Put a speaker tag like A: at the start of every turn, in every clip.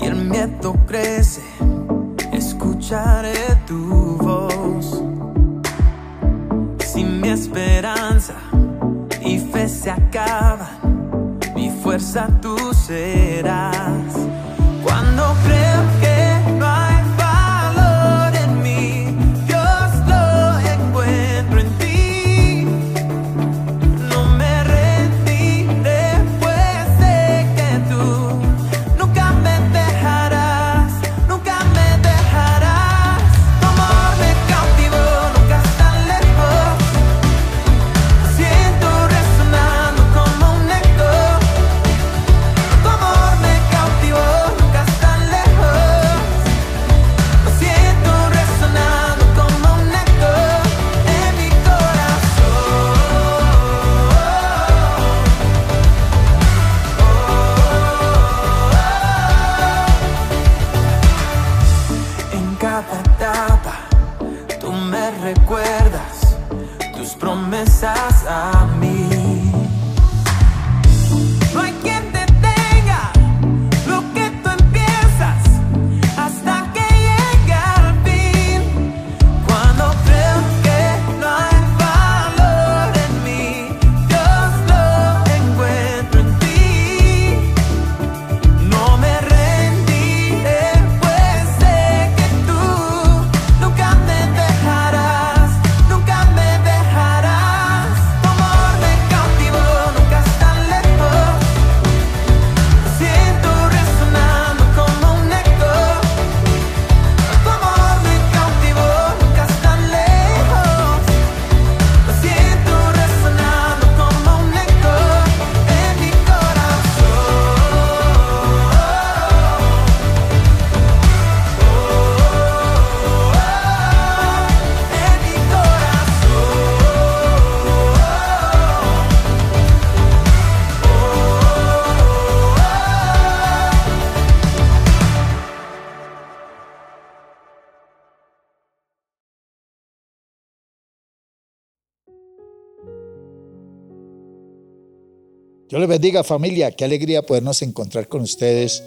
A: y el miedo crece, escucharé tu voz. Si mi esperanza y fe se acaban, mi fuerza tú serás. Recuerdas tus promesas a mí. Dios
B: les bendiga familia, qué alegría podernos encontrar con ustedes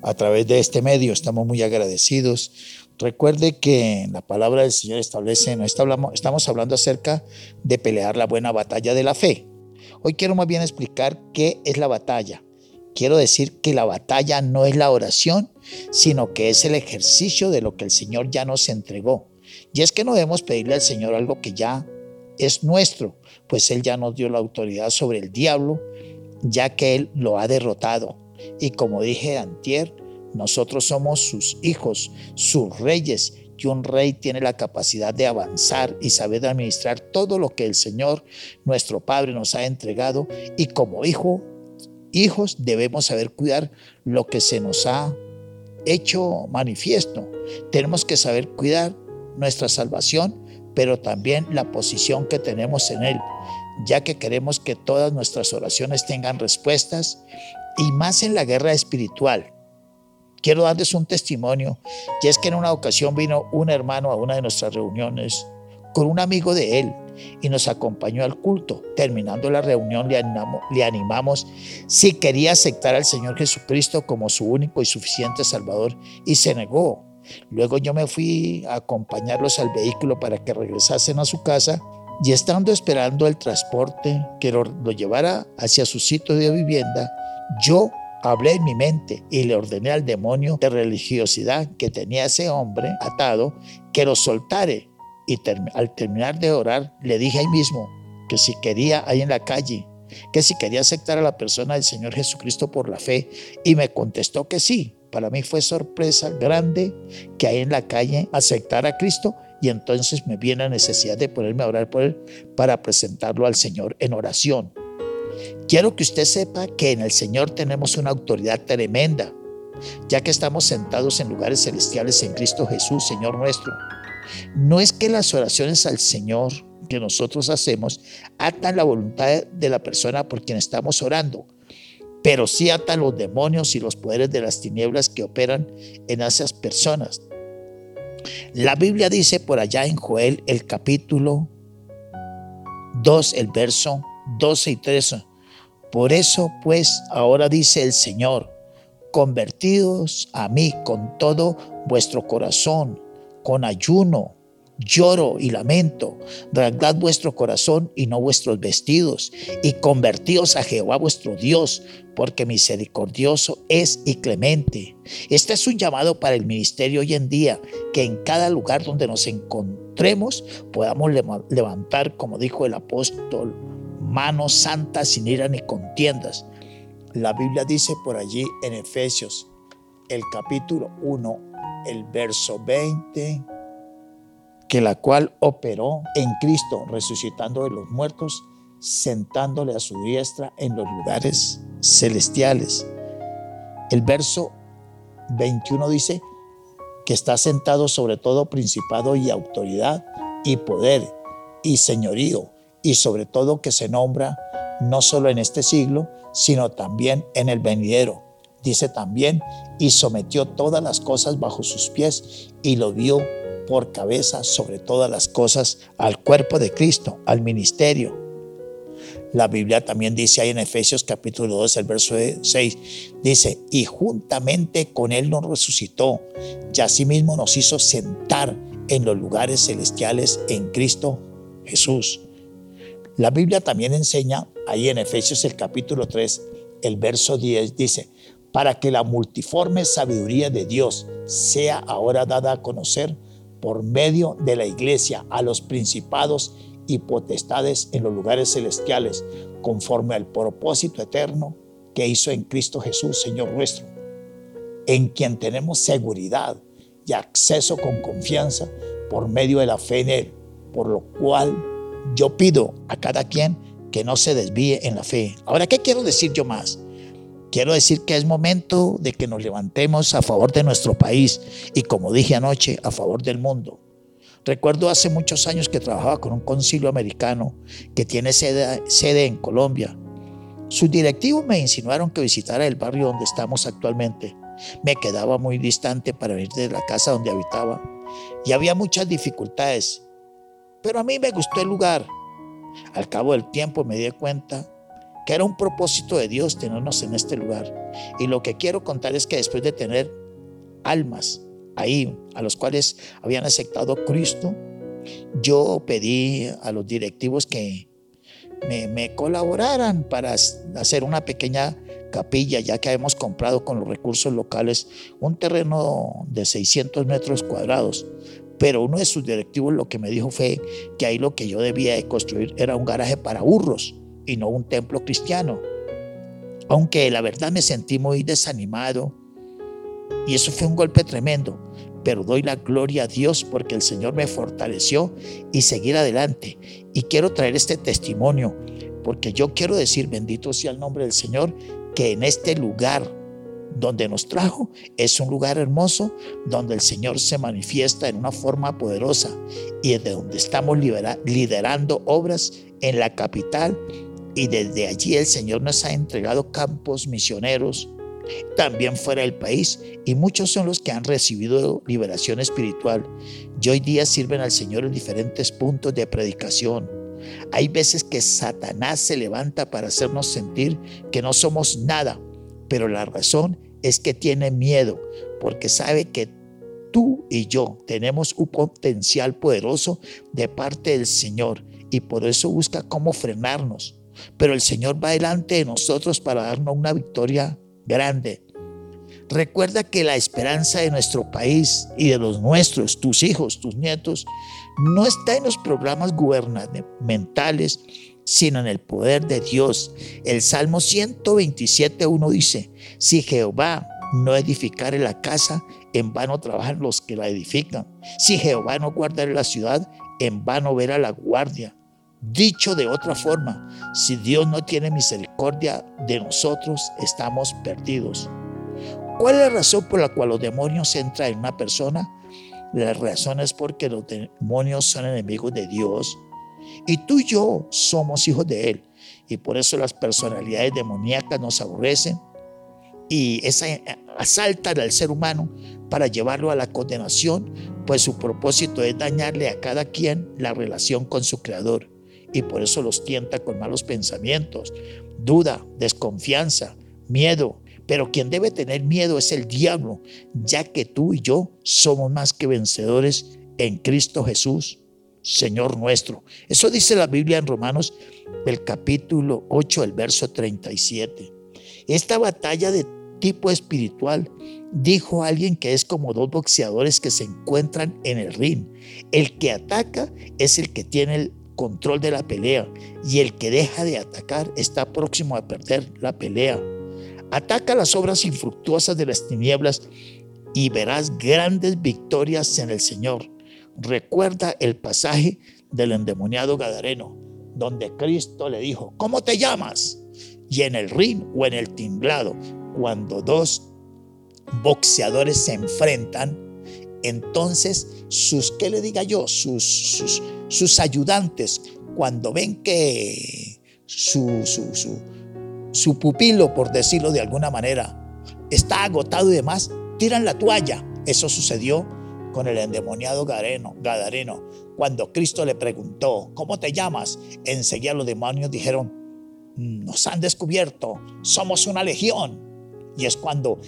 B: a través de este medio, estamos muy agradecidos. Recuerde que la palabra del Señor establece, no estamos hablando acerca de pelear la buena batalla de la fe. Hoy quiero más bien explicar qué es la batalla. Quiero decir que la batalla no es la oración, sino que es el ejercicio de lo que el Señor ya nos entregó. Y es que no debemos pedirle al Señor algo que ya es nuestro, pues Él ya nos dio la autoridad sobre el diablo, ya que Él lo ha derrotado. Y como dije antier, nosotros somos sus hijos, sus reyes, y un rey tiene la capacidad de avanzar y saber administrar todo lo que el Señor, nuestro Padre, nos ha entregado. Y como hijo, hijos debemos saber cuidar lo que se nos ha hecho manifiesto. Tenemos que saber cuidar nuestra salvación, pero también la posición que tenemos en Él, ya que queremos que todas nuestras oraciones tengan respuestas y más en la guerra espiritual. Quiero darles un testimonio, y es que en una ocasión vino un hermano a una de nuestras reuniones con un amigo de él y nos acompañó al culto. Terminando la reunión le animamos, le animamos si quería aceptar al Señor Jesucristo como su único y suficiente Salvador y se negó. Luego yo me fui a acompañarlos al vehículo para que regresasen a su casa y estando esperando el transporte que lo, llevara hacia su sitio de vivienda, yo hablé en mi mente y le ordené al demonio de religiosidad que tenía ese hombre atado que lo soltare. Y al terminar de orar, le dije ahí mismo que si quería ahí en la calle, que si quería aceptar a la persona del Señor Jesucristo por la fe, y me contestó que sí. Para mí fue sorpresa grande que ahí en la calle aceptara a Cristo y entonces me viene la necesidad de ponerme a orar por él para presentarlo al Señor en oración. Quiero que usted sepa que en el Señor tenemos una autoridad tremenda, ya que estamos sentados en lugares celestiales en Cristo Jesús, Señor nuestro. No es que las oraciones al Señor que nosotros hacemos atan la voluntad de la persona por quien estamos orando, pero sí atan los demonios y los poderes de las tinieblas que operan en esas personas. La Biblia dice por allá en Joel el capítulo 2, el verso 12 y 13. Por eso pues ahora dice el Señor, convertidos a mí con todo vuestro corazón, con ayuno, lloro y lamento. Rasgad vuestro corazón y no vuestros vestidos, y convertíos a Jehová vuestro Dios, porque misericordioso es y clemente. Este es un llamado para el ministerio hoy en día, que en cada lugar donde nos encontremos podamos levantar, como dijo el apóstol, manos santas sin ira ni contiendas. La Biblia dice por allí en Efesios, el capítulo 1, el verso 20 que la cual operó en Cristo, resucitando de los muertos, sentándole a su diestra en los lugares celestiales. El verso 21 dice que está sentado sobre todo principado y autoridad y poder y señorío y sobre todo que se nombra no solo en este siglo, sino también en el venidero. Dice también, y sometió todas las cosas bajo sus pies y lo dio por cabeza sobre todas las cosas al cuerpo de Cristo, al ministerio. La Biblia también dice ahí en Efesios capítulo 2, el verso 6, dice, y juntamente con Él nos resucitó y asimismo nos hizo sentar en los lugares celestiales en Cristo Jesús. La Biblia también enseña ahí en Efesios el capítulo 3, el verso 10, dice, para que la multiforme sabiduría de Dios sea ahora dada a conocer por medio de la iglesia a los principados y potestades en los lugares celestiales, conforme al propósito eterno que hizo en Cristo Jesús, Señor nuestro, en quien tenemos seguridad y acceso con confianza por medio de la fe en Él, por lo cual yo pido a cada quien que no se desvíe en la fe. Ahora, ¿qué quiero decir yo más? Quiero decir que es momento de que nos levantemos a favor de nuestro país y como dije anoche, a favor del mundo. Recuerdo hace muchos años que trabajaba con un concilio americano que tiene sede, en Colombia. Sus directivos me insinuaron que visitara el barrio donde estamos actualmente. Me quedaba muy distante para ir de la casa donde habitaba y había muchas dificultades. Pero a mí me gustó el lugar. Al cabo del tiempo me di cuenta que era un propósito de Dios tenernos en este lugar. Y lo que quiero contar es que después de tener almas ahí, a los cuales habían aceptado a Cristo, yo pedí a los directivos que me, colaboraran para hacer una pequeña capilla, ya que habíamos comprado con los recursos locales un terreno de 600 metros cuadrados. Pero uno de sus directivos lo que me dijo fue que ahí lo que yo debía de construir era un garaje para burros y no un templo cristiano. Aunque la verdad me sentí muy desanimado y eso fue un golpe tremendo, pero doy la gloria a Dios porque el Señor me fortaleció y seguir adelante. Y quiero traer este testimonio porque yo quiero decir, bendito sea el nombre del Señor, que en este lugar donde nos trajo es un lugar hermoso donde el Señor se manifiesta en una forma poderosa y de donde estamos liderando obras en la capital y desde allí el Señor nos ha entregado campos misioneros también fuera del país y muchos son los que han recibido liberación espiritual y hoy día sirven al Señor en diferentes puntos de predicación. Hay veces que Satanás se levanta para hacernos sentir que no somos nada, pero la razón es que tiene miedo porque sabe que tú y yo tenemos un potencial poderoso de parte del Señor y por eso busca cómo frenarnos pero el Señor va delante de nosotros para darnos una victoria grande. Recuerda que la esperanza de nuestro país y de los nuestros, tus hijos, tus nietos, no está en los programas gubernamentales, sino en el poder de Dios. El Salmo 127.1 dice, si Jehová no edificare la casa, en vano trabajan los que la edifican. Si Jehová no guardare la ciudad, en vano verá la guardia. Dicho de otra forma, si Dios no tiene misericordia de nosotros, estamos perdidos. ¿Cuál es la razón por la cual los demonios entran en una persona? La razón es porque los demonios son enemigos de Dios y tú y yo somos hijos de Él. Y por eso las personalidades demoníacas nos aborrecen y esa, asaltan al ser humano para llevarlo a la condenación, pues su propósito es dañarle a cada quien la relación con su creador y por eso los tienta con malos pensamientos, duda, desconfianza, miedo, Pero quien debe tener miedo es el diablo, ya que tú y yo somos más que vencedores en Cristo Jesús, Señor nuestro. Eso dice la Biblia en Romanos el capítulo 8, el verso 37. Esta batalla de tipo espiritual, dijo alguien que es como dos boxeadores que se encuentran en el ring. El que ataca es el que tiene el control de la pelea y el que deja de atacar está próximo a perder la pelea. Ataca las obras infructuosas de las tinieblas y verás grandes victorias en el Señor. Recuerda el pasaje del endemoniado Gadareno, donde Cristo le dijo, ¿cómo te llamas? Y en el ring o en el timblado, cuando dos boxeadores se enfrentan, entonces sus, ¿qué le diga yo? Sus, sus, sus ayudantes, cuando ven que su, su, su, pupilo, por decirlo de alguna manera, está agotado y demás, tiran la toalla. Eso sucedió con el endemoniado Gadareno, Gadareno. Cuando Cristo le preguntó, ¿cómo te llamas? Enseguida los demonios dijeron, nos han descubierto, somos una legión. Y es cuando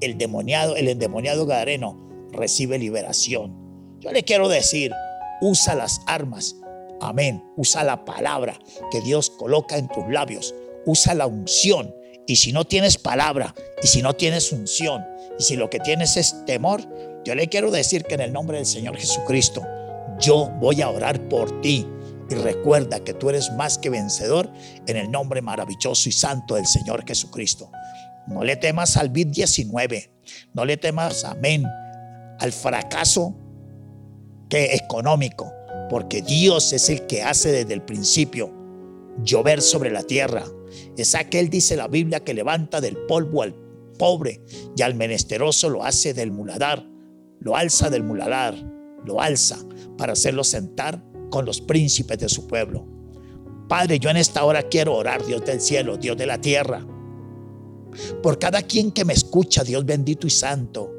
B: el demoniado, el endemoniado Gadareno recibe liberación. Yo le quiero decir, usa las armas. Amén. Usa la palabra que Dios coloca en tus labios. Usa la unción. Y si no tienes palabra, y si no tienes unción, y si lo que tienes es temor, yo le quiero decir que en el nombre del Señor Jesucristo, yo voy a orar por ti. Y recuerda que tú eres más que vencedor en el nombre maravilloso y santo del Señor Jesucristo. No le temas al COVID-19. No le temas, amén, al fracaso que económico, porque Dios es el que hace desde el principio llover sobre la tierra. Es aquel, dice la Biblia, que levanta del polvo al pobre y al menesteroso lo hace del muladar, lo alza del muladar, lo alza para hacerlo sentar con los príncipes de su pueblo. Padre, yo en esta hora quiero orar, Dios del cielo, Dios de la tierra por cada quien que me escucha, Dios bendito y santo.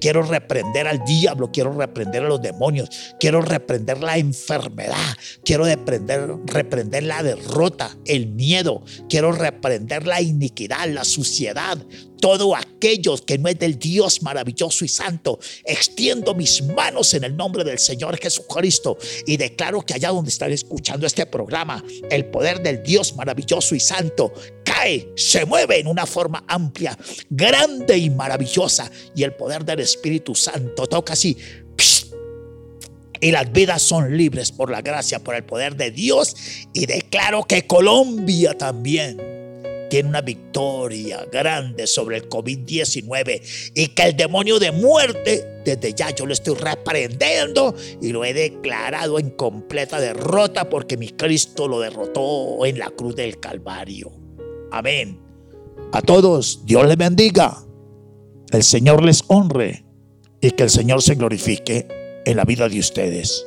B: Quiero reprender al diablo, quiero reprender a los demonios, quiero reprender la enfermedad, quiero reprender, reprender la derrota, el miedo, quiero reprender la iniquidad, la suciedad, todo aquello que no es del Dios maravilloso y santo. Extiendo mis manos en el nombre del Señor Jesucristo y declaro que allá donde están escuchando este programa, el poder del Dios maravilloso y santo cae, se mueve en una forma amplia, grande y maravillosa. Y el poder del Espíritu Santo toca así. Y las vidas son libres por la gracia, por el poder de Dios. Y declaro que Colombia también tiene una victoria grande sobre el COVID-19 y que el demonio de muerte, desde ya yo lo estoy reprendiendo y lo he declarado en completa derrota porque mi Cristo lo derrotó en la cruz del Calvario. Amén. A todos, Dios les bendiga, el Señor les honre y que el Señor se glorifique en la vida de ustedes.